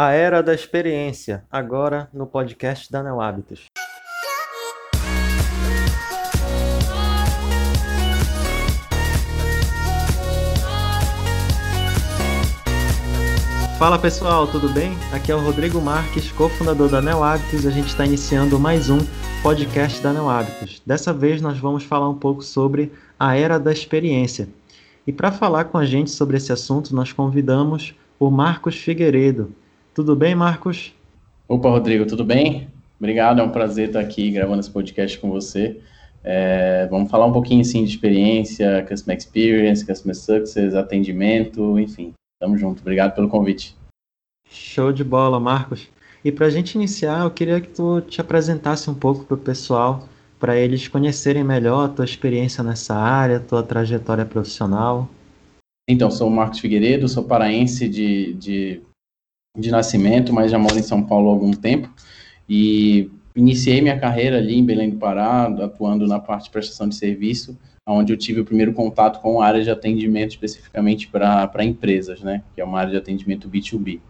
A Era da Experiência, agora no podcast da Neo Hábitos. Fala pessoal, tudo bem? Aqui é o Rodrigo Marques, cofundador da Neo Hábitos. A gente está iniciando mais um podcast da Neo Hábitos. Dessa vez nós vamos falar um pouco sobre a Era da Experiência. E para falar com a gente sobre esse assunto, nós convidamos o Marcos Figueiredo. Tudo bem, Marcos? Opa, Rodrigo, tudo bem? Obrigado, é um prazer estar aqui gravando esse podcast com você. É, vamos falar um pouquinho assim, de experiência, customer experience, customer success, atendimento, enfim. Tamo junto. Obrigado pelo convite. Show de bola, Marcos. E para a gente iniciar, eu queria que tu te apresentasse um pouco para o pessoal, para eles conhecerem melhor a tua experiência nessa área, tua trajetória profissional. Então, sou o Marcos Figueiredo, sou paraense de, de de nascimento, mas já moro em São Paulo há algum tempo. E iniciei minha carreira ali em Belém do Pará, atuando na parte de prestação de serviço, onde eu tive o primeiro contato com a área de atendimento especificamente para empresas, né, que é uma área de atendimento B2B.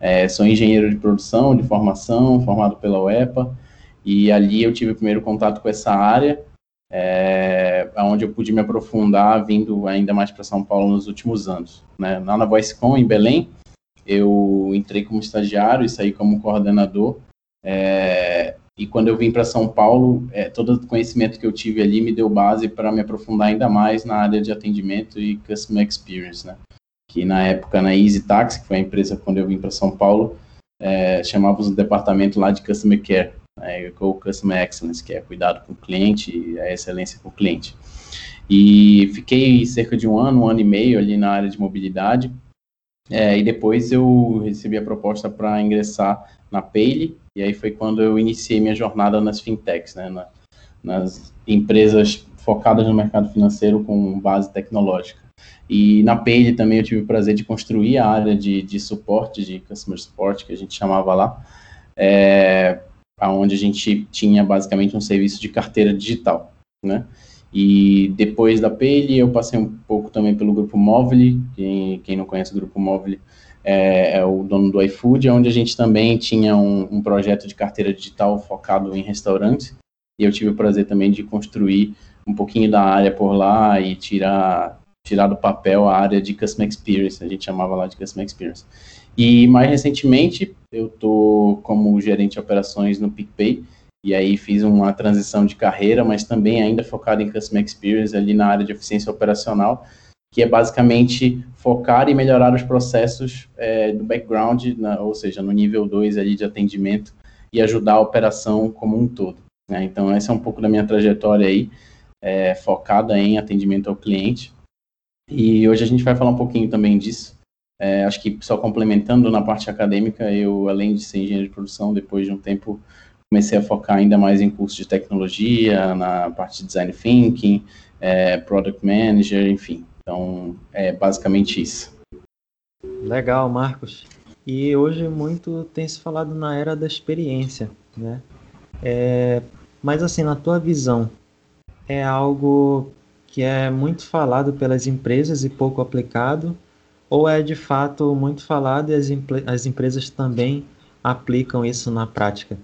É, sou engenheiro de produção, de formação, formado pela UEPA, e ali eu tive o primeiro contato com essa área, é, onde eu pude me aprofundar, vindo ainda mais para São Paulo nos últimos anos. Né. Lá na VoiceCom, em Belém, eu entrei como estagiário e saí como coordenador. É, e quando eu vim para São Paulo, é, todo o conhecimento que eu tive ali me deu base para me aprofundar ainda mais na área de atendimento e customer experience, né? Que na época na Easy Taxi, que foi a empresa quando eu vim para São Paulo, é, chamávamos o departamento lá de customer care, né, ou customer excellence, que é cuidado com o cliente a excelência com o cliente. E fiquei cerca de um ano, um ano e meio ali na área de mobilidade é, e depois eu recebi a proposta para ingressar na Payly, e aí foi quando eu iniciei minha jornada nas fintechs, né, na, nas empresas focadas no mercado financeiro com base tecnológica. E na Payly também eu tive o prazer de construir a área de, de suporte, de customer support, que a gente chamava lá, é, onde a gente tinha basicamente um serviço de carteira digital, né? E depois da Pele, eu passei um pouco também pelo Grupo Móvel, quem, quem não conhece o Grupo Móvel é, é, o dono do iFood, onde a gente também tinha um, um, projeto de carteira digital focado em restaurantes, e eu tive o prazer também de construir um pouquinho da área por lá e tirar, tirar do papel a área de Customer Experience, a gente chamava lá de Customer Experience. E mais recentemente, eu estou como gerente de operações no PicPay, e aí fiz uma transição de carreira, mas também ainda focado em Customer Experience ali na área de eficiência operacional, que é basicamente focar e melhorar os processos é, do background, na, ou seja, no nível 2 ali de atendimento e ajudar a operação como um todo. Né? Então, essa é um pouco da minha trajetória aí, é, focada em atendimento ao cliente. E hoje a gente vai falar um pouquinho também disso. É, acho que só complementando na parte acadêmica, eu, além de ser engenheiro de produção, depois de um tempo comecei a focar ainda mais em cursos de tecnologia, na parte de design thinking, é, product manager, enfim. Então, é basicamente isso. Legal, Marcos. E hoje muito tem se falado na era da experiência, né? É, mas assim, na tua visão, é algo que é muito falado pelas empresas e pouco aplicado, ou é de fato muito falado e as, as empresas também aplicam isso na prática?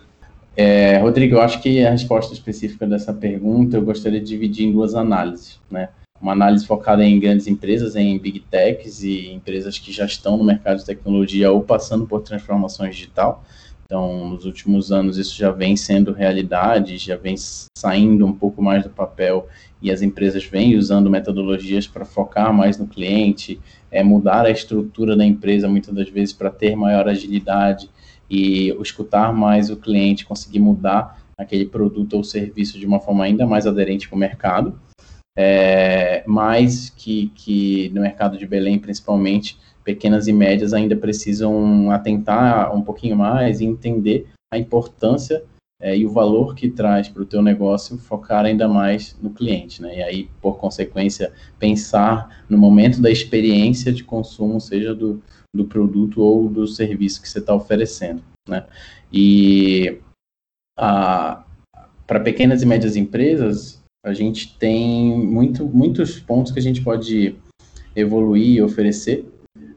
É, Rodrigo, eu acho que a resposta específica dessa pergunta eu gostaria de dividir em duas análises, né? Uma análise focada em grandes empresas, em big techs e empresas que já estão no mercado de tecnologia ou passando por transformações digital. Então, nos últimos anos isso já vem sendo realidade, já vem saindo um pouco mais do papel e as empresas vêm usando metodologias para focar mais no cliente, é, mudar a estrutura da empresa muitas das vezes para ter maior agilidade, e escutar mais o cliente, conseguir mudar aquele produto ou serviço de uma forma ainda mais aderente com o mercado, é, mas que, que no mercado de Belém, principalmente, pequenas e médias ainda precisam atentar um pouquinho mais e entender a importância é, e o valor que traz para o teu negócio, focar ainda mais no cliente, né? E aí, por consequência, pensar no momento da experiência de consumo, seja do, do produto ou do serviço que você está oferecendo, né? E para pequenas e médias empresas, a gente tem muito, muitos pontos que a gente pode evoluir e oferecer.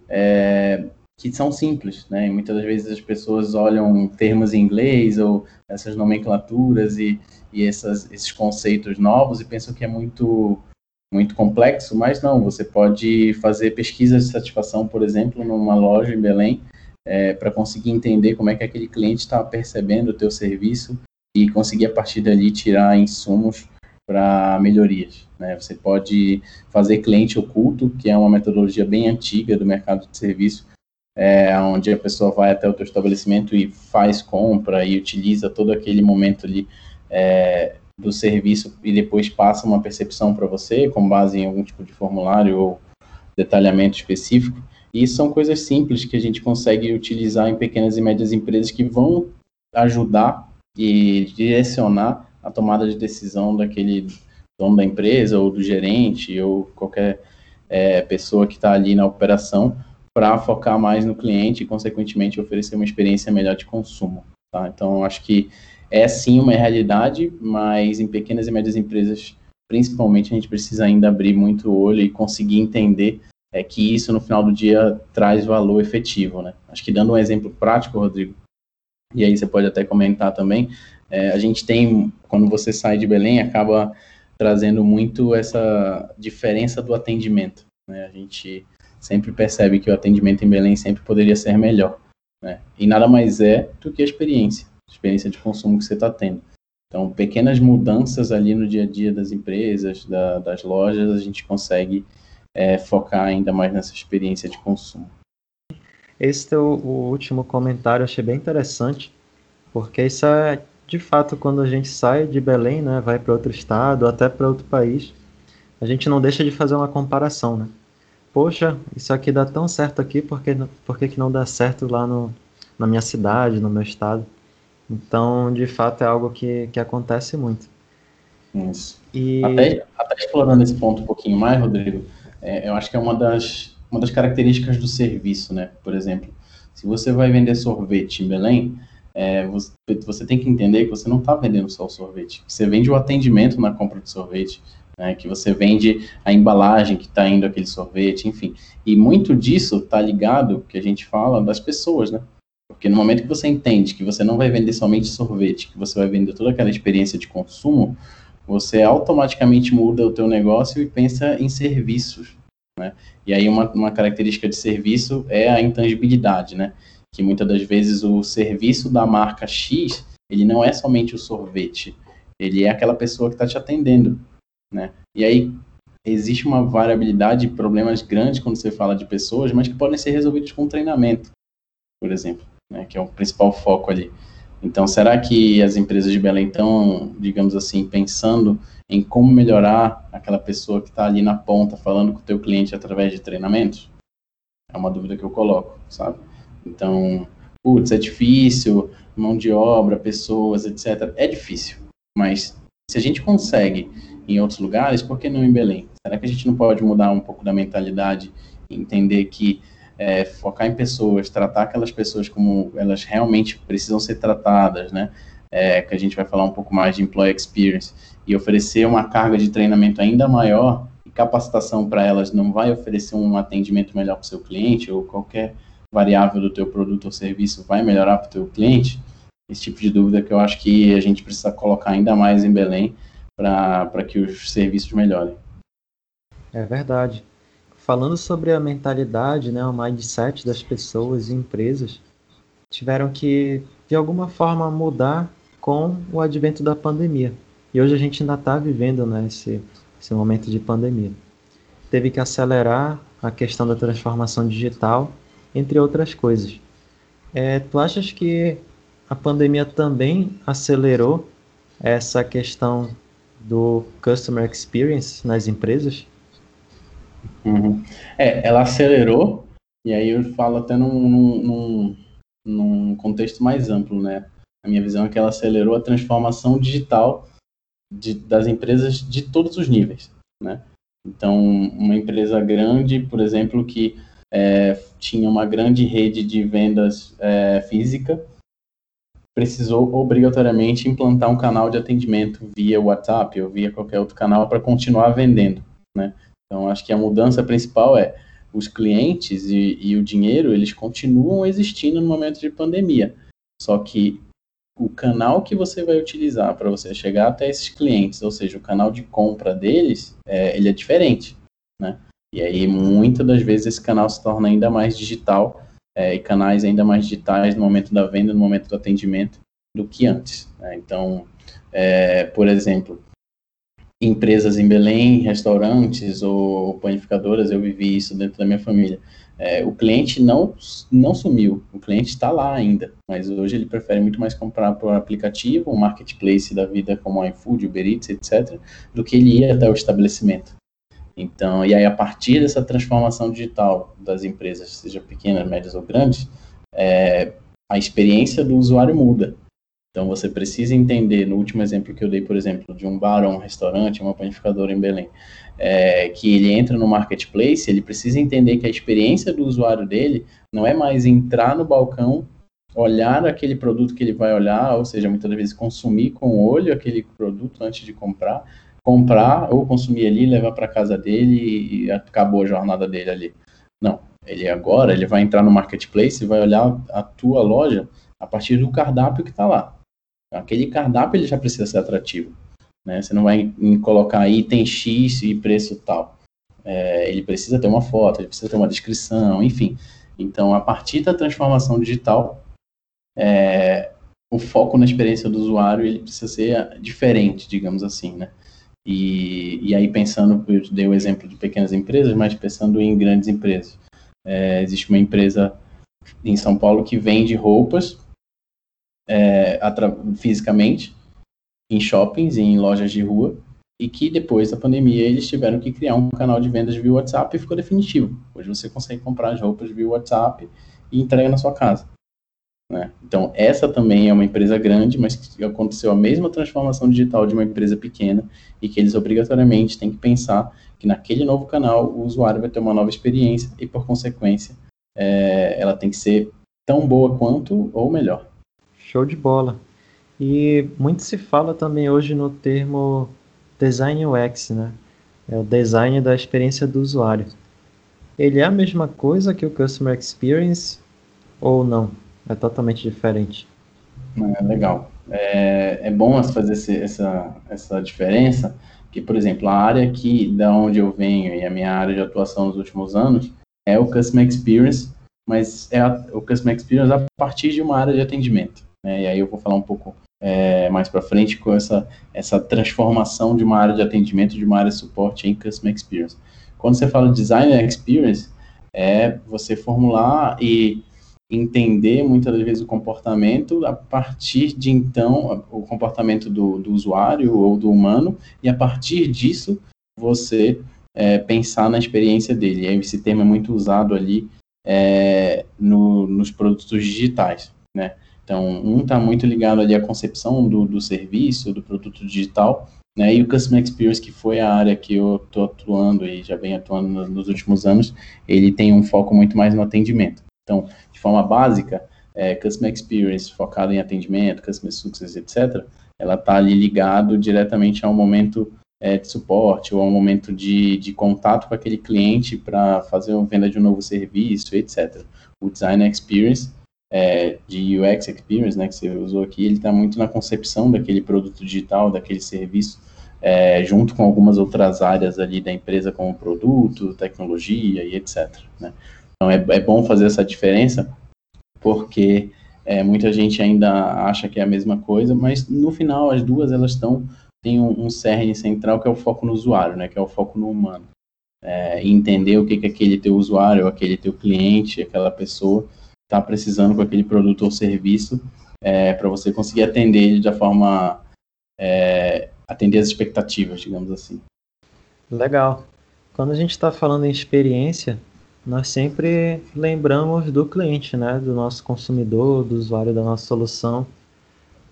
É, que são simples, né? E muitas das vezes as pessoas olham termos em inglês ou essas nomenclaturas e, e essas, esses conceitos novos e pensam que é muito muito complexo, mas não, você pode fazer pesquisa de satisfação, por exemplo, numa loja em Belém, é, para conseguir entender como é que aquele cliente está percebendo o teu serviço e conseguir a partir dali tirar insumos para melhorias. Né? Você pode fazer cliente oculto, que é uma metodologia bem antiga do mercado de serviço, é, onde a pessoa vai até o teu estabelecimento e faz compra e utiliza todo aquele momento ali é, do serviço e depois passa uma percepção para você com base em algum tipo de formulário ou detalhamento específico. E são coisas simples que a gente consegue utilizar em pequenas e médias empresas que vão ajudar e direcionar a tomada de decisão daquele dono da empresa ou do gerente ou qualquer é, pessoa que está ali na operação para focar mais no cliente e, consequentemente, oferecer uma experiência melhor de consumo. Tá? Então, acho que é sim uma realidade, mas em pequenas e médias empresas, principalmente, a gente precisa ainda abrir muito o olho e conseguir entender é, que isso, no final do dia, traz valor efetivo. Né? Acho que, dando um exemplo prático, Rodrigo, e aí você pode até comentar também, é, a gente tem, quando você sai de Belém, acaba trazendo muito essa diferença do atendimento. Né? A gente sempre percebe que o atendimento em Belém sempre poderia ser melhor. Né? E nada mais é do que a experiência, experiência de consumo que você está tendo. Então, pequenas mudanças ali no dia a dia das empresas, da, das lojas, a gente consegue é, focar ainda mais nessa experiência de consumo. Esse teu, o último comentário eu achei bem interessante, porque isso é de fato quando a gente sai de Belém, né, vai para outro estado, até para outro país, a gente não deixa de fazer uma comparação, né? poxa, isso aqui dá tão certo aqui, por que, que não dá certo lá no, na minha cidade, no meu estado? Então, de fato, é algo que, que acontece muito. Isso. E... Até, até explorando esse ponto um pouquinho mais, Rodrigo, é, eu acho que é uma das, uma das características do serviço, né? Por exemplo, se você vai vender sorvete em Belém, é, você, você, tem que entender que você não está vendendo só o sorvete. Você vende o atendimento na compra de sorvete, né, que você vende a embalagem que está indo aquele sorvete, enfim. E muito disso está ligado, que a gente fala, das pessoas, né? Porque no momento que você entende que você não vai vender somente sorvete, que você vai vender toda aquela experiência de consumo, você automaticamente muda o teu negócio e pensa em serviços, né? E aí uma, uma característica de serviço é a intangibilidade, né? Que muitas das vezes o serviço da marca X, ele não é somente o sorvete, ele é aquela pessoa que está te atendendo, né? E aí existe uma variabilidade de problemas grandes quando você fala de pessoas, mas que podem ser resolvidos com treinamento, por exemplo, né? que é o principal foco ali. Então, será que as empresas de Belém estão, digamos assim, pensando em como melhorar aquela pessoa que está ali na ponta falando com o teu cliente através de treinamentos? É uma dúvida que eu coloco, sabe? Então, putz, é difícil, mão de obra, pessoas, etc. É difícil, mas se a gente consegue em outros lugares, por que não em Belém? Será que a gente não pode mudar um pouco da mentalidade e entender que é, focar em pessoas, tratar aquelas pessoas como elas realmente precisam ser tratadas, né? É, que a gente vai falar um pouco mais de employee experience e oferecer uma carga de treinamento ainda maior e capacitação para elas não vai oferecer um atendimento melhor para o seu cliente ou qualquer variável do teu produto ou serviço vai melhorar para o teu cliente? Esse tipo de dúvida que eu acho que a gente precisa colocar ainda mais em Belém para que os serviços melhorem. É verdade. Falando sobre a mentalidade, né, o mindset das pessoas e empresas, tiveram que, de alguma forma, mudar com o advento da pandemia. E hoje a gente ainda está vivendo né, esse, esse momento de pandemia. Teve que acelerar a questão da transformação digital, entre outras coisas. É, tu achas que a pandemia também acelerou essa questão do Customer Experience nas empresas? Uhum. É, ela acelerou, e aí eu falo até num, num, num, contexto mais amplo, né? A minha visão é que ela acelerou a transformação digital de, das empresas de todos os níveis, né? Então, uma empresa grande, por exemplo, que é, tinha uma grande rede de vendas é, física, precisou obrigatoriamente implantar um canal de atendimento via WhatsApp ou via qualquer outro canal para continuar vendendo, né? Então, acho que a mudança principal é os clientes e, e o dinheiro, eles continuam existindo no momento de pandemia. Só que o canal que você vai utilizar para você chegar até esses clientes, ou seja, o canal de compra deles, é, ele é diferente, né? E aí, muitas das vezes, esse canal se torna ainda mais digital é, e canais ainda mais digitais no momento da venda, no momento do atendimento, do que antes. Né? Então, é, por exemplo, empresas em Belém, restaurantes ou panificadoras, eu vivi isso dentro da minha família. É, o cliente não, não sumiu, o cliente está lá ainda, mas hoje ele prefere muito mais comprar por aplicativo, um marketplace da vida como iFood, Uber Eats, etc., do que ele ir até o estabelecimento. Então, e aí a partir dessa transformação digital das empresas, seja pequenas, médias ou grandes, é, a experiência do usuário muda. Então você precisa entender, no último exemplo que eu dei, por exemplo, de um bar ou um restaurante, uma panificadora em Belém, é, que ele entra no marketplace, ele precisa entender que a experiência do usuário dele não é mais entrar no balcão, olhar aquele produto que ele vai olhar, ou seja, muitas vezes consumir com o olho aquele produto antes de comprar, comprar ou consumir ali, levar para casa dele e acabou a jornada dele ali. Não, ele agora ele vai entrar no marketplace e vai olhar a tua loja a partir do cardápio que está lá. Aquele cardápio ele já precisa ser atrativo. Né? Você não vai colocar item X e preço tal. É, ele precisa ter uma foto, ele precisa ter uma descrição, enfim. Então, a partir da transformação digital, é, o foco na experiência do usuário ele precisa ser diferente, digamos assim, né? E, e aí pensando, eu dei o exemplo de pequenas empresas, mas pensando em grandes empresas. É, existe uma empresa em São Paulo que vende roupas é, fisicamente em shoppings, em lojas de rua, e que depois da pandemia eles tiveram que criar um canal de vendas via WhatsApp e ficou definitivo. Hoje você consegue comprar as roupas via WhatsApp e entrega na sua casa. Né? Então, essa também é uma empresa grande, mas que aconteceu a mesma transformação digital de uma empresa pequena e que eles obrigatoriamente têm que pensar que naquele novo canal o usuário vai ter uma nova experiência e, por consequência, é, ela tem que ser tão boa quanto ou melhor. Show de bola. E muito se fala também hoje no termo design UX, né? É o design da experiência do usuário. Ele é a mesma coisa que o Customer Experience ou não? É totalmente diferente. É, legal. É, é bom fazer esse, essa, essa diferença, que, por exemplo, a área que, da onde eu venho e a minha área de atuação nos últimos anos é o Customer Experience, mas é a, o Customer Experience a partir de uma área de atendimento. Né? E aí eu vou falar um pouco é, mais para frente com essa, essa transformação de uma área de atendimento, de uma área de suporte em Customer Experience. Quando você fala Design Experience, é você formular e entender muitas das vezes o comportamento a partir de então o comportamento do, do usuário ou do humano e a partir disso você é, pensar na experiência dele. E aí esse termo é muito usado ali é, no, nos produtos digitais, né? Então, um está muito ligado ali à concepção do, do serviço, do produto digital, né? E o Customer Experience, que foi a área que eu estou atuando e já venho atuando nos, nos últimos anos, ele tem um foco muito mais no atendimento. Então, de forma básica, é, Customer Experience focado em atendimento, Customer Success, etc., ela está ali ligado diretamente ao momento é, de suporte ou ao momento de, de contato com aquele cliente para fazer uma venda de um novo serviço, etc. O Design Experience, é, de UX Experience, né, que você usou aqui, ele está muito na concepção daquele produto digital, daquele serviço, é, junto com algumas outras áreas ali da empresa, como produto, tecnologia e etc. Né? Então, é, é bom fazer essa diferença, porque é, muita gente ainda acha que é a mesma coisa, mas no final as duas elas estão tem um, um cerne central que é o foco no usuário, né, que é o foco no humano. É, entender o que, que aquele teu usuário, aquele teu cliente, aquela pessoa está precisando com aquele produto ou serviço, é, para você conseguir atender ele da forma é, atender as expectativas, digamos assim. Legal. Quando a gente está falando em experiência, nós sempre lembramos do cliente, né, do nosso consumidor, do usuário da nossa solução.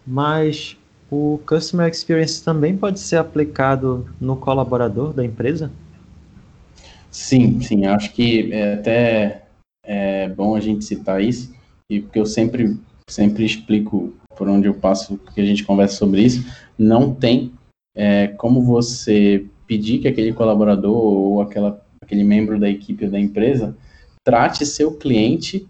Mas o Customer Experience também pode ser aplicado no colaborador da empresa? Sim, sim. Acho que é até é bom a gente citar isso, e porque eu sempre, sempre explico por onde eu passo, que a gente conversa sobre isso, não tem é, como você pedir que aquele colaborador ou aquela aquele membro da equipe ou da empresa, trate seu cliente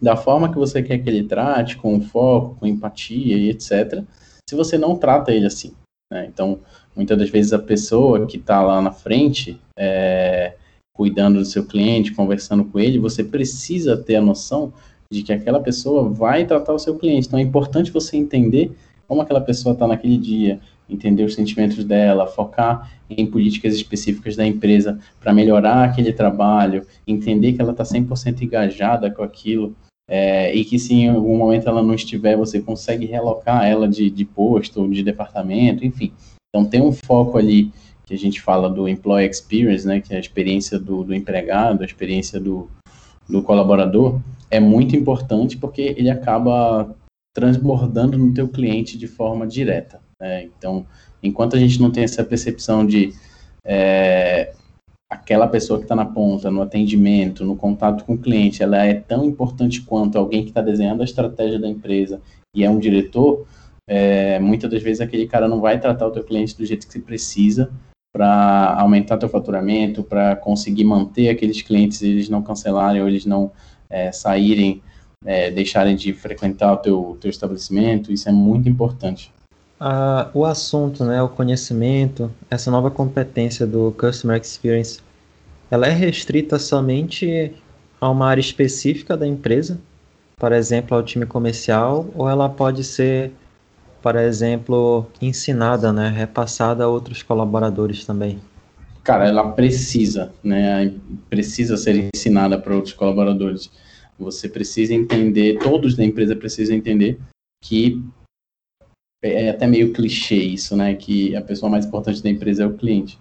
da forma que você quer que ele trate, com foco, com empatia e etc. Se você não trata ele assim. Né? Então, muitas das vezes a pessoa que está lá na frente, é, cuidando do seu cliente, conversando com ele, você precisa ter a noção de que aquela pessoa vai tratar o seu cliente. Então, é importante você entender como aquela pessoa está naquele dia, entender os sentimentos dela, focar em políticas específicas da empresa para melhorar aquele trabalho, entender que ela está 100% engajada com aquilo, é, e que se em algum momento ela não estiver, você consegue relocar ela de, de posto de departamento, enfim. Então tem um foco ali que a gente fala do employee experience, né, que é a experiência do, do empregado, a experiência do, do colaborador, é muito importante porque ele acaba transbordando no teu cliente de forma direta. Né? Então, enquanto a gente não tem essa percepção de é, aquela pessoa que está na ponta, no atendimento, no contato com o cliente, ela é tão importante quanto alguém que está desenhando a estratégia da empresa e é um diretor, é, muitas das vezes aquele cara não vai tratar o teu cliente do jeito que você precisa para aumentar teu faturamento, para conseguir manter aqueles clientes, eles não cancelarem ou eles não é, saírem, é, deixarem de frequentar o teu, teu estabelecimento, isso é muito importante. Ah, o assunto, né, o conhecimento, essa nova competência do Customer Experience, ela é restrita somente a uma área específica da empresa, por exemplo, ao time comercial, ou ela pode ser, por exemplo, ensinada, né, repassada a outros colaboradores também? Cara, ela precisa, né, precisa ser ensinada para outros colaboradores. Você precisa entender, todos da empresa precisam entender que é, até meio clichê isso, né? Que a pessoa mais importante da empresa é o cliente.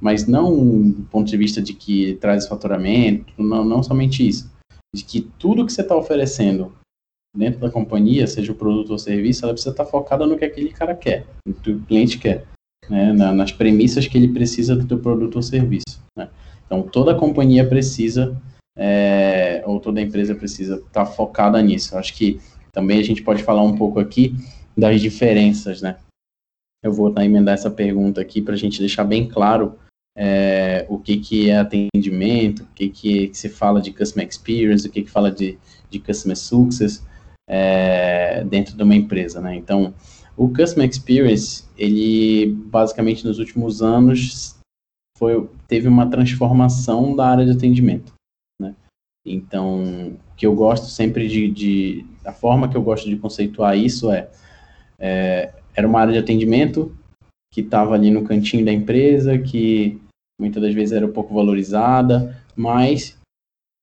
Mas não do ponto de vista de que traz faturamento, não, não somente isso. De que tudo que você está oferecendo dentro da companhia, seja o produto ou serviço, ela precisa estar focada no que aquele cara quer, no que o cliente quer, né? Na, nas premissas que ele precisa do teu produto ou serviço. Né? Então, toda a companhia precisa, é, ou toda empresa precisa estar focada nisso. acho que também a gente pode falar um pouco aqui das diferenças, né? Eu vou tá, emendar essa pergunta aqui para a gente deixar bem claro é, o que, que é atendimento, o que, que, se fala de Customer Experience, o que, que fala de, de Customer Success é, dentro de uma empresa, né? Então, o Customer Experience, ele basicamente nos últimos anos foi, teve uma transformação da área de atendimento, né? Então, o que eu gosto sempre de, de a forma que eu gosto de conceituar isso é é, era uma área de atendimento que estava ali no cantinho da empresa, que muitas das vezes era pouco valorizada, mas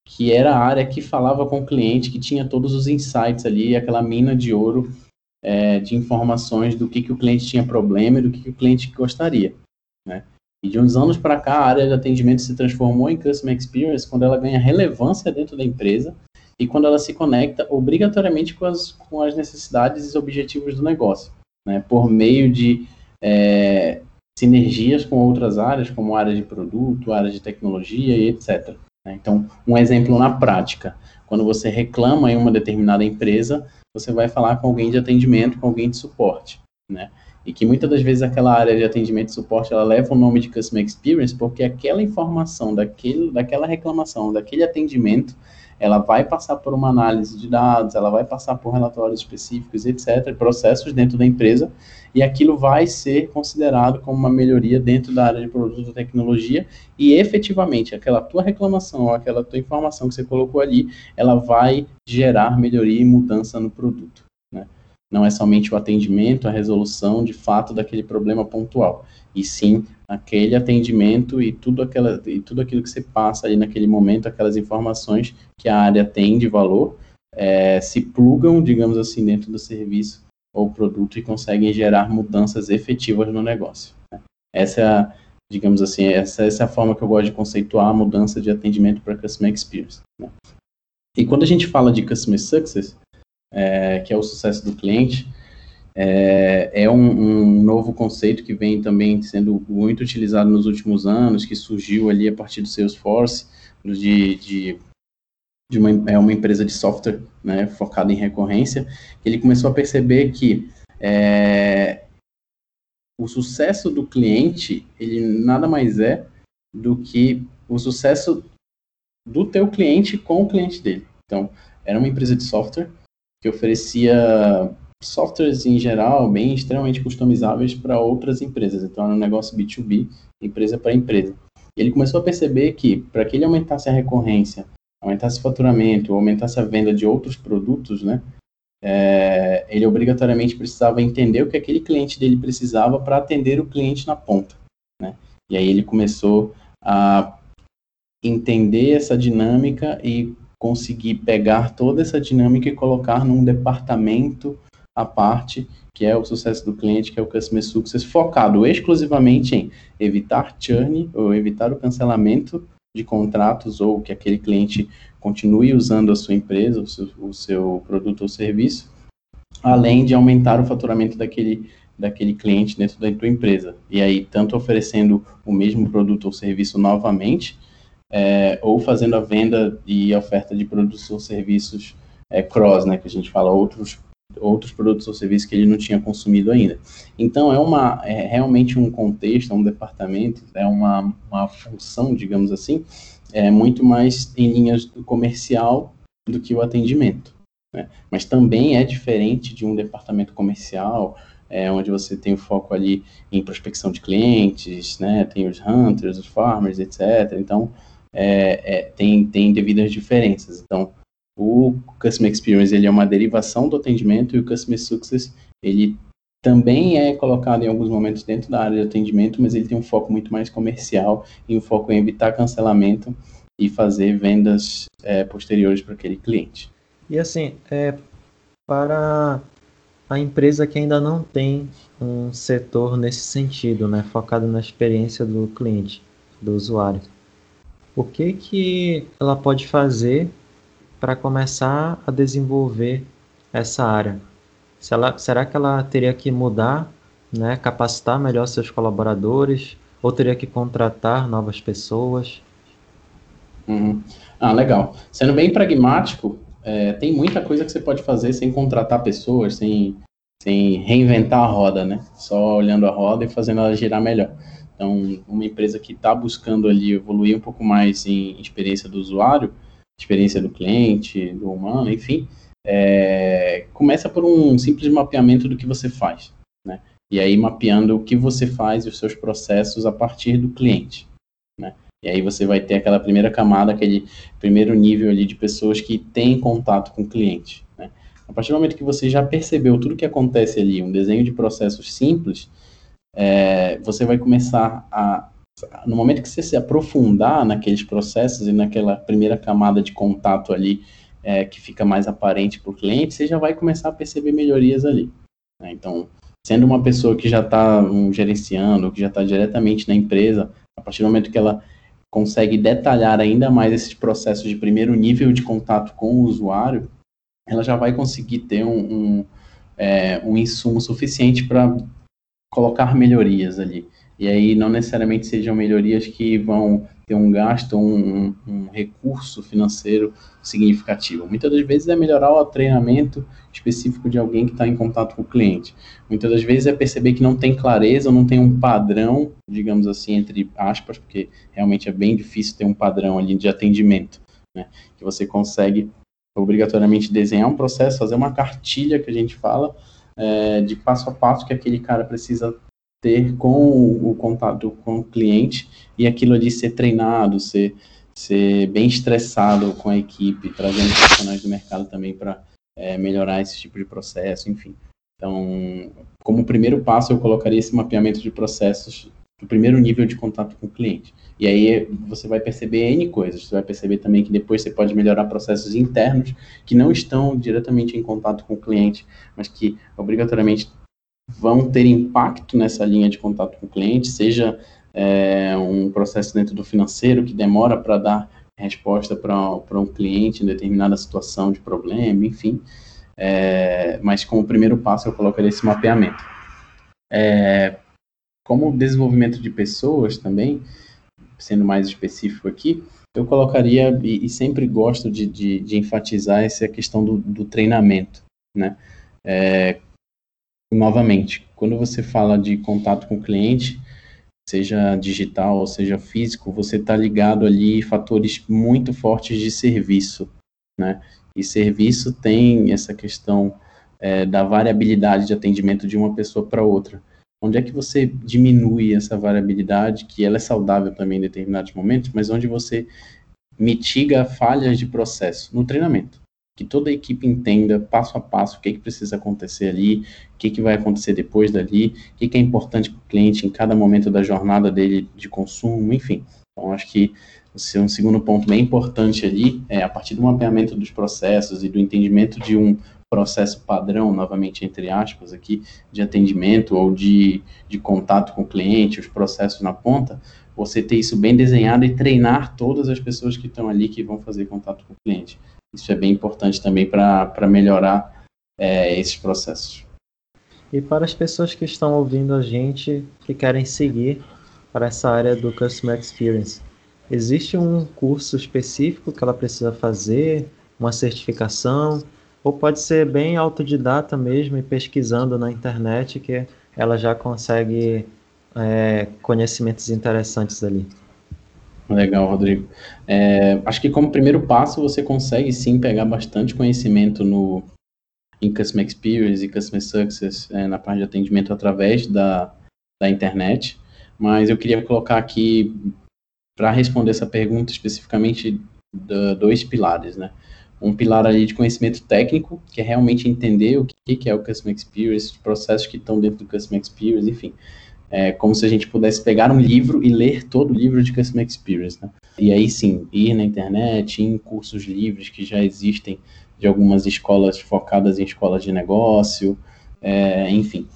que era a área que falava com o cliente, que tinha todos os insights ali, aquela mina de ouro é, de informações do que, que o cliente tinha problema e do que, que o cliente gostaria. Né? E de uns anos para cá, a área de atendimento se transformou em Customer Experience quando ela ganha relevância dentro da empresa e quando ela se conecta obrigatoriamente com as, com as necessidades e objetivos do negócio, né, por meio de é, sinergias com outras áreas, como área de produto, área de tecnologia e etc. Né. Então, um exemplo na prática, quando você reclama em uma determinada empresa, você vai falar com alguém de atendimento, com alguém de suporte, né? E que muitas das vezes aquela área de atendimento e suporte, ela leva o nome de Customer Experience, porque aquela informação daquele, daquela reclamação, daquele atendimento, ela vai passar por uma análise de dados, ela vai passar por relatórios específicos, etc., processos dentro da empresa, e aquilo vai ser considerado como uma melhoria dentro da área de produto e tecnologia, e efetivamente aquela tua reclamação, aquela tua informação que você colocou ali, ela vai gerar melhoria e mudança no produto. Não é somente o atendimento, a resolução de fato daquele problema pontual, e sim aquele atendimento e tudo, aquela, e tudo aquilo que você passa ali naquele momento, aquelas informações que a área tem de valor, é, se plugam, digamos assim, dentro do serviço ou produto e conseguem gerar mudanças efetivas no negócio. Né? Essa é a, digamos assim, essa, essa, é a forma que eu gosto de conceituar a mudança de atendimento para Customer Experience. Né? E quando a gente fala de Customer Success, é, que é o sucesso do cliente, é, é um, um, novo conceito que vem também sendo muito utilizado nos últimos anos, que surgiu ali a partir do Salesforce, de, de, de uma, é uma empresa de software né, focada em recorrência, ele começou a perceber que é, o sucesso do cliente, ele nada mais é do que o sucesso do teu cliente com o cliente dele. Então, era uma empresa de software que oferecia softwares em geral bem extremamente customizáveis para outras empresas. Então, era um negócio B2B, empresa para empresa. Ele começou a perceber que, para que ele aumentasse a recorrência, aumentasse o faturamento, aumentasse a venda de outros produtos, né, é, ele obrigatoriamente precisava entender o que aquele cliente dele precisava para atender o cliente na ponta. Né? E aí ele começou a entender essa dinâmica e conseguir pegar toda essa dinâmica e colocar num departamento à parte, que é o sucesso do cliente, que é o Customer Success, focado exclusivamente em evitar churn ou evitar o cancelamento de contratos ou que aquele cliente continue usando a sua empresa, o seu, o seu produto ou serviço, além de aumentar o faturamento daquele, daquele cliente dentro da tua empresa. E aí, tanto oferecendo o mesmo produto ou serviço novamente, é, ou fazendo a venda e oferta de produtos ou serviços é, cross, né, que a gente fala outros outros produtos ou serviços que ele não tinha consumido ainda. Então é uma é realmente um contexto, é um departamento, é uma, uma função, digamos assim, é muito mais em linhas do comercial do que o atendimento. Né? Mas também é diferente de um departamento comercial, é, onde você tem o foco ali em prospecção de clientes, né? tem os hunters, os farmers, etc. Então, é, é, tem, tem devidas diferenças. Então, o Customer Experience ele é uma derivação do atendimento e o Customer Success ele também é colocado em alguns momentos dentro da área de atendimento, mas ele tem um foco muito mais comercial e um foco em evitar cancelamento e fazer vendas é, posteriores para aquele cliente. E assim, é, para a empresa que ainda não tem um setor nesse sentido, né, focado na experiência do cliente, do usuário, o que que ela pode fazer para começar a desenvolver essa área? Se ela, será que ela teria que mudar, né, capacitar melhor seus colaboradores, ou teria que contratar novas pessoas? Uhum. Ah, legal. Sendo bem pragmático, é, tem muita coisa que você pode fazer sem contratar pessoas, sem, sem reinventar a roda, né? Só olhando a roda e fazendo ela girar melhor. Então, uma empresa que está buscando ali evoluir um pouco mais em experiência do usuário, experiência do cliente, do humano, enfim, é, começa por um simples mapeamento do que você faz, né? E aí mapeando o que você faz e os seus processos a partir do cliente, né? E aí você vai ter aquela primeira camada, aquele primeiro nível ali de pessoas que têm contato com o cliente, né? A partir do momento que você já percebeu tudo que acontece ali, um desenho de processos simples, é, você vai começar a no momento que você se aprofundar naqueles processos e naquela primeira camada de contato ali é, que fica mais aparente para o cliente, você já vai começar a perceber melhorias ali. Né? Então, sendo uma pessoa que já está um, gerenciando, que já está diretamente na empresa, a partir do momento que ela consegue detalhar ainda mais esses processos de primeiro nível de contato com o usuário, ela já vai conseguir ter um, um, é, um insumo suficiente para colocar melhorias ali. E aí não necessariamente sejam melhorias que vão ter um gasto, um, um, recurso financeiro significativo. Muitas das vezes é melhorar o treinamento específico de alguém que está em contato com o cliente. Muitas das vezes é perceber que não tem clareza, não tem um padrão, digamos assim, entre aspas, porque realmente é bem difícil ter um padrão ali de atendimento, né? Que você consegue obrigatoriamente desenhar um processo, fazer uma cartilha que a gente fala é, de passo a passo que aquele cara precisa ter com o contato com o cliente e aquilo ali ser treinado, ser, ser bem estressado com a equipe, trazendo profissionais do mercado também para é, melhorar esse tipo de processo, enfim. Então, como primeiro passo, eu colocaria esse mapeamento de processos no primeiro nível de contato com o cliente. E aí você vai perceber N coisas. Você vai perceber também que depois você pode melhorar processos internos que não estão diretamente em contato com o cliente, mas que obrigatoriamente vão ter impacto nessa linha de contato com o cliente, seja é, um processo dentro do financeiro que demora para dar resposta para um cliente em determinada situação de problema, enfim. É, mas como primeiro passo eu colocaria esse mapeamento. É, como desenvolvimento de pessoas também, sendo mais específico aqui, eu colocaria, e, e sempre gosto de, de, de, enfatizar, essa questão do, do treinamento, né? É, novamente, quando você fala de contato com o cliente, seja digital ou seja físico, você está ligado ali fatores muito fortes de serviço, né? E serviço tem essa questão é, da variabilidade de atendimento de uma pessoa para outra. Onde é que você diminui essa variabilidade, que ela é saudável também em determinados momentos, mas onde você mitiga falhas de processo no treinamento? Que toda a equipe entenda passo a passo o que, é que precisa acontecer ali, o que, é que vai acontecer depois dali, o que, é que é importante para o cliente em cada momento da jornada dele de consumo, enfim. Então, acho que um segundo ponto bem importante ali é a partir do mapeamento dos processos e do entendimento de um processo padrão, novamente entre aspas aqui, de atendimento ou de, de contato com o cliente, os processos na ponta, você ter isso bem desenhado e treinar todas as pessoas que estão ali que vão fazer contato com o cliente. Isso é bem importante também para melhorar é, esses processos. E para as pessoas que estão ouvindo a gente, que querem seguir para essa área do Customer Experience, existe um curso específico que ela precisa fazer, uma certificação? Ou pode ser bem autodidata mesmo e pesquisando na internet que ela já consegue é, conhecimentos interessantes ali. Legal, Rodrigo. É, acho que como primeiro passo você consegue sim pegar bastante conhecimento no em Customer Experience e Customer Success é, na parte de atendimento através da, da internet, mas eu queria colocar aqui para responder essa pergunta especificamente dois pilares, né? Um pilar ali de conhecimento técnico, que é realmente entender o que, que é o Customer Experience, os processos que estão dentro do Customer Experience, enfim. É como se a gente pudesse pegar um livro e ler todo o livro de Customer Experience. Né? E aí sim, ir na internet, em cursos livres que já existem de algumas escolas focadas em escolas de negócio, é, enfim.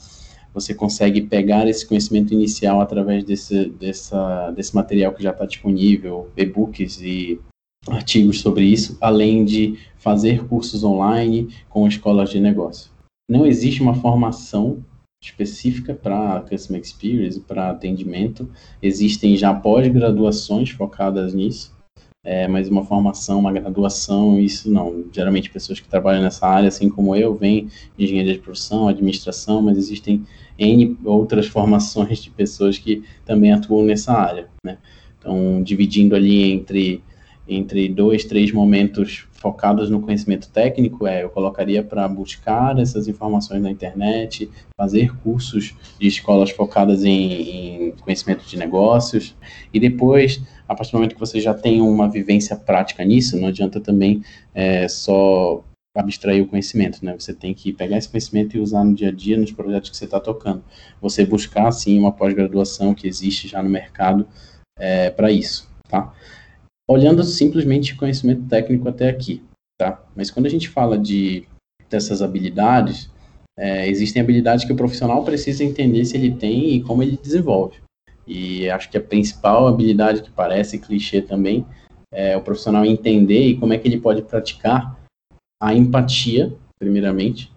Você consegue pegar esse conhecimento inicial através desse, dessa, desse material que já está disponível, e-books e artigos sobre isso, além de fazer cursos online com escolas de negócio. Não existe uma formação específica para Customer Experience, para atendimento. Existem já pós-graduações focadas nisso, é, mas uma formação, uma graduação, isso não. Geralmente pessoas que trabalham nessa área, assim como eu, vêm de engenharia de produção, administração, mas existem N outras formações de pessoas que também atuam nessa área, né? Então, dividindo ali entre entre dois, três momentos focados no conhecimento técnico, é, eu colocaria para buscar essas informações na internet, fazer cursos de escolas focadas em, em, conhecimento de negócios, e depois, a partir do momento que você já tem uma vivência prática nisso, não adianta também é, só abstrair o conhecimento, né? Você tem que pegar esse conhecimento e usar no dia a dia nos projetos que você está tocando. Você buscar, sim, uma pós-graduação que existe já no mercado é, para isso, tá? Olhando simplesmente conhecimento técnico até aqui, tá? Mas quando a gente fala de dessas habilidades, é, existem habilidades que o profissional precisa entender se ele tem e como ele desenvolve. E acho que a principal habilidade que parece clichê também é o profissional entender e como é que ele pode praticar a empatia, primeiramente,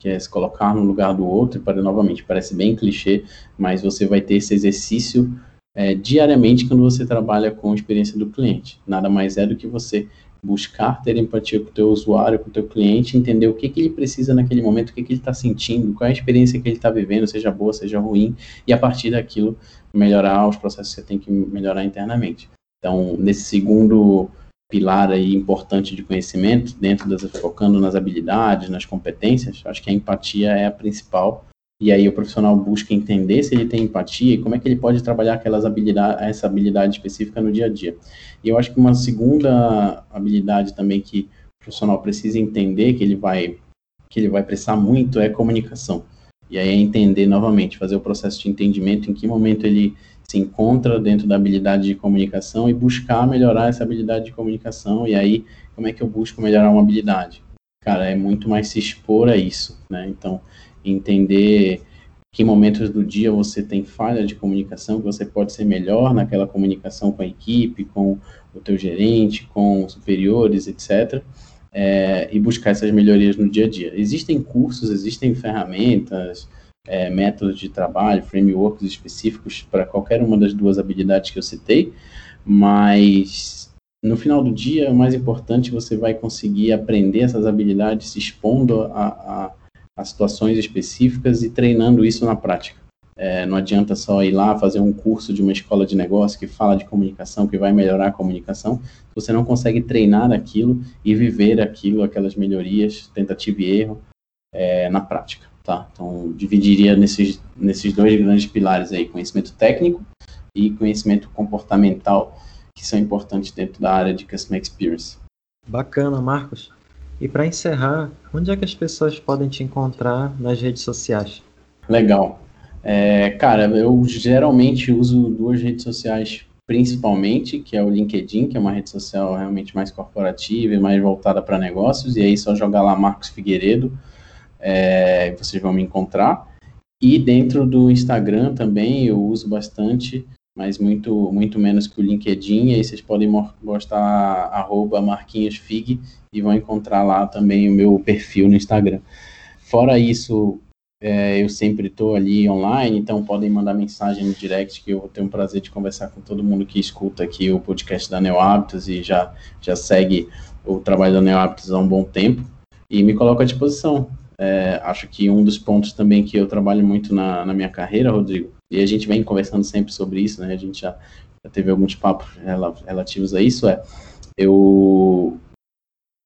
que é se colocar no lugar do outro, para novamente, parece bem clichê, mas você vai ter esse exercício é, diariamente quando você trabalha com a experiência do cliente. Nada mais é do que você buscar ter empatia com o teu usuário, com o teu cliente, entender o que, que ele precisa naquele momento, o que, que ele está sentindo, qual é a experiência que ele está vivendo, seja boa, seja ruim, e a partir daquilo melhorar os processos que você tem que melhorar internamente. Então, nesse segundo pilar aí importante de conhecimento, dentro das focando nas habilidades, nas competências, acho que a empatia é a principal e aí o profissional busca entender se ele tem empatia e como é que ele pode trabalhar aquelas habilidades, essa habilidade específica no dia a dia. E eu acho que uma segunda habilidade também que o profissional precisa entender que ele vai que ele vai precisar muito é comunicação. E aí é entender novamente, fazer o processo de entendimento em que momento ele se encontra dentro da habilidade de comunicação e buscar melhorar essa habilidade de comunicação. E aí, como é que eu busco melhorar uma habilidade? Cara, é muito mais se expor a isso, né? Então, entender que momentos do dia você tem falha de comunicação, que você pode ser melhor naquela comunicação com a equipe, com o teu gerente, com superiores, etc. É, e buscar essas melhorias no dia a dia. Existem cursos, existem ferramentas, é, métodos de trabalho, frameworks específicos para qualquer uma das duas habilidades que eu citei, mas no final do dia, o mais importante, você vai conseguir aprender essas habilidades se expondo a, a a situações específicas e treinando isso na prática. É, não adianta só ir lá fazer um curso de uma escola de negócio que fala de comunicação, que vai melhorar a comunicação, você não consegue treinar aquilo e viver aquilo, aquelas melhorias, tentativa e erro, é, na prática. Tá? Então, dividiria nesses, nesses dois grandes pilares aí, conhecimento técnico e conhecimento comportamental, que são importantes dentro da área de Customer Experience. Bacana, Marcos. E para encerrar, onde é que as pessoas podem te encontrar nas redes sociais? Legal. É, cara, eu geralmente uso duas redes sociais principalmente, que é o LinkedIn, que é uma rede social realmente mais corporativa e mais voltada para negócios, e aí só jogar lá Marcos Figueiredo, é, vocês vão me encontrar. E dentro do Instagram também eu uso bastante, mas muito, muito menos que o LinkedIn, e aí vocês podem postar arroba marquinhosfig e vão encontrar lá também o meu perfil no Instagram. Fora isso, é, eu sempre estou ali online, então podem mandar mensagem no direct que eu vou ter um prazer de conversar com todo mundo que escuta aqui o podcast da Neo Hábitos e já, já segue o trabalho da Neo Hábitos há um bom tempo e me coloco à disposição. É, acho que um dos pontos também que eu trabalho muito na, na minha carreira, Rodrigo, e a gente vem conversando sempre sobre isso, né? A gente já, já teve alguns papos relativos a isso, é eu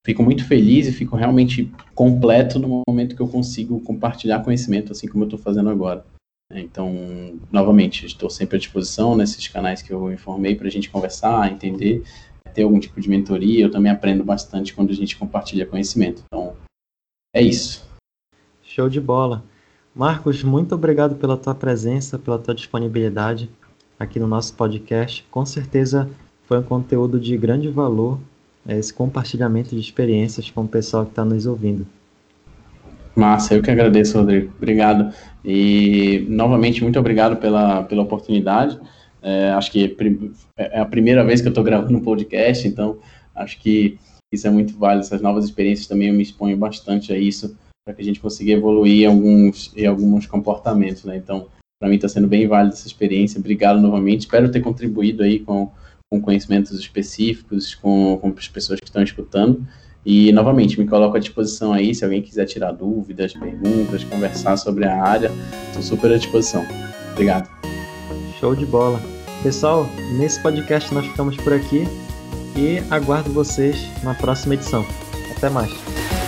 fico muito feliz e fico realmente completo no momento que eu consigo compartilhar conhecimento, assim como eu estou fazendo agora. Então, novamente, estou sempre à disposição nesses canais que eu informei para a gente conversar, entender, ter algum tipo de mentoria. Eu também aprendo bastante quando a gente compartilha conhecimento. Então, é isso. Show de bola. Marcos, muito obrigado pela tua presença, pela tua disponibilidade aqui no nosso podcast. Com certeza foi um conteúdo de grande valor é esse compartilhamento de experiências com o pessoal que está nos ouvindo. Massa, eu que agradeço, Rodrigo. Obrigado. E, novamente, muito obrigado pela, pela oportunidade. É, acho que é, é a primeira vez que eu estou gravando um podcast, então acho que isso é muito válido. Essas novas experiências também eu me exponho bastante a isso, para que a gente consiga evoluir alguns, em alguns comportamentos. Né? Então, para mim está sendo bem válido essa experiência. Obrigado novamente. Espero ter contribuído aí com com conhecimentos específicos, com, com as pessoas que estão escutando. E, novamente, me coloco à disposição aí, se alguém quiser tirar dúvidas, perguntas, conversar sobre a área, estou super à disposição. Obrigado. Show de bola. Pessoal, nesse podcast nós ficamos por aqui e aguardo vocês na próxima edição. Até mais.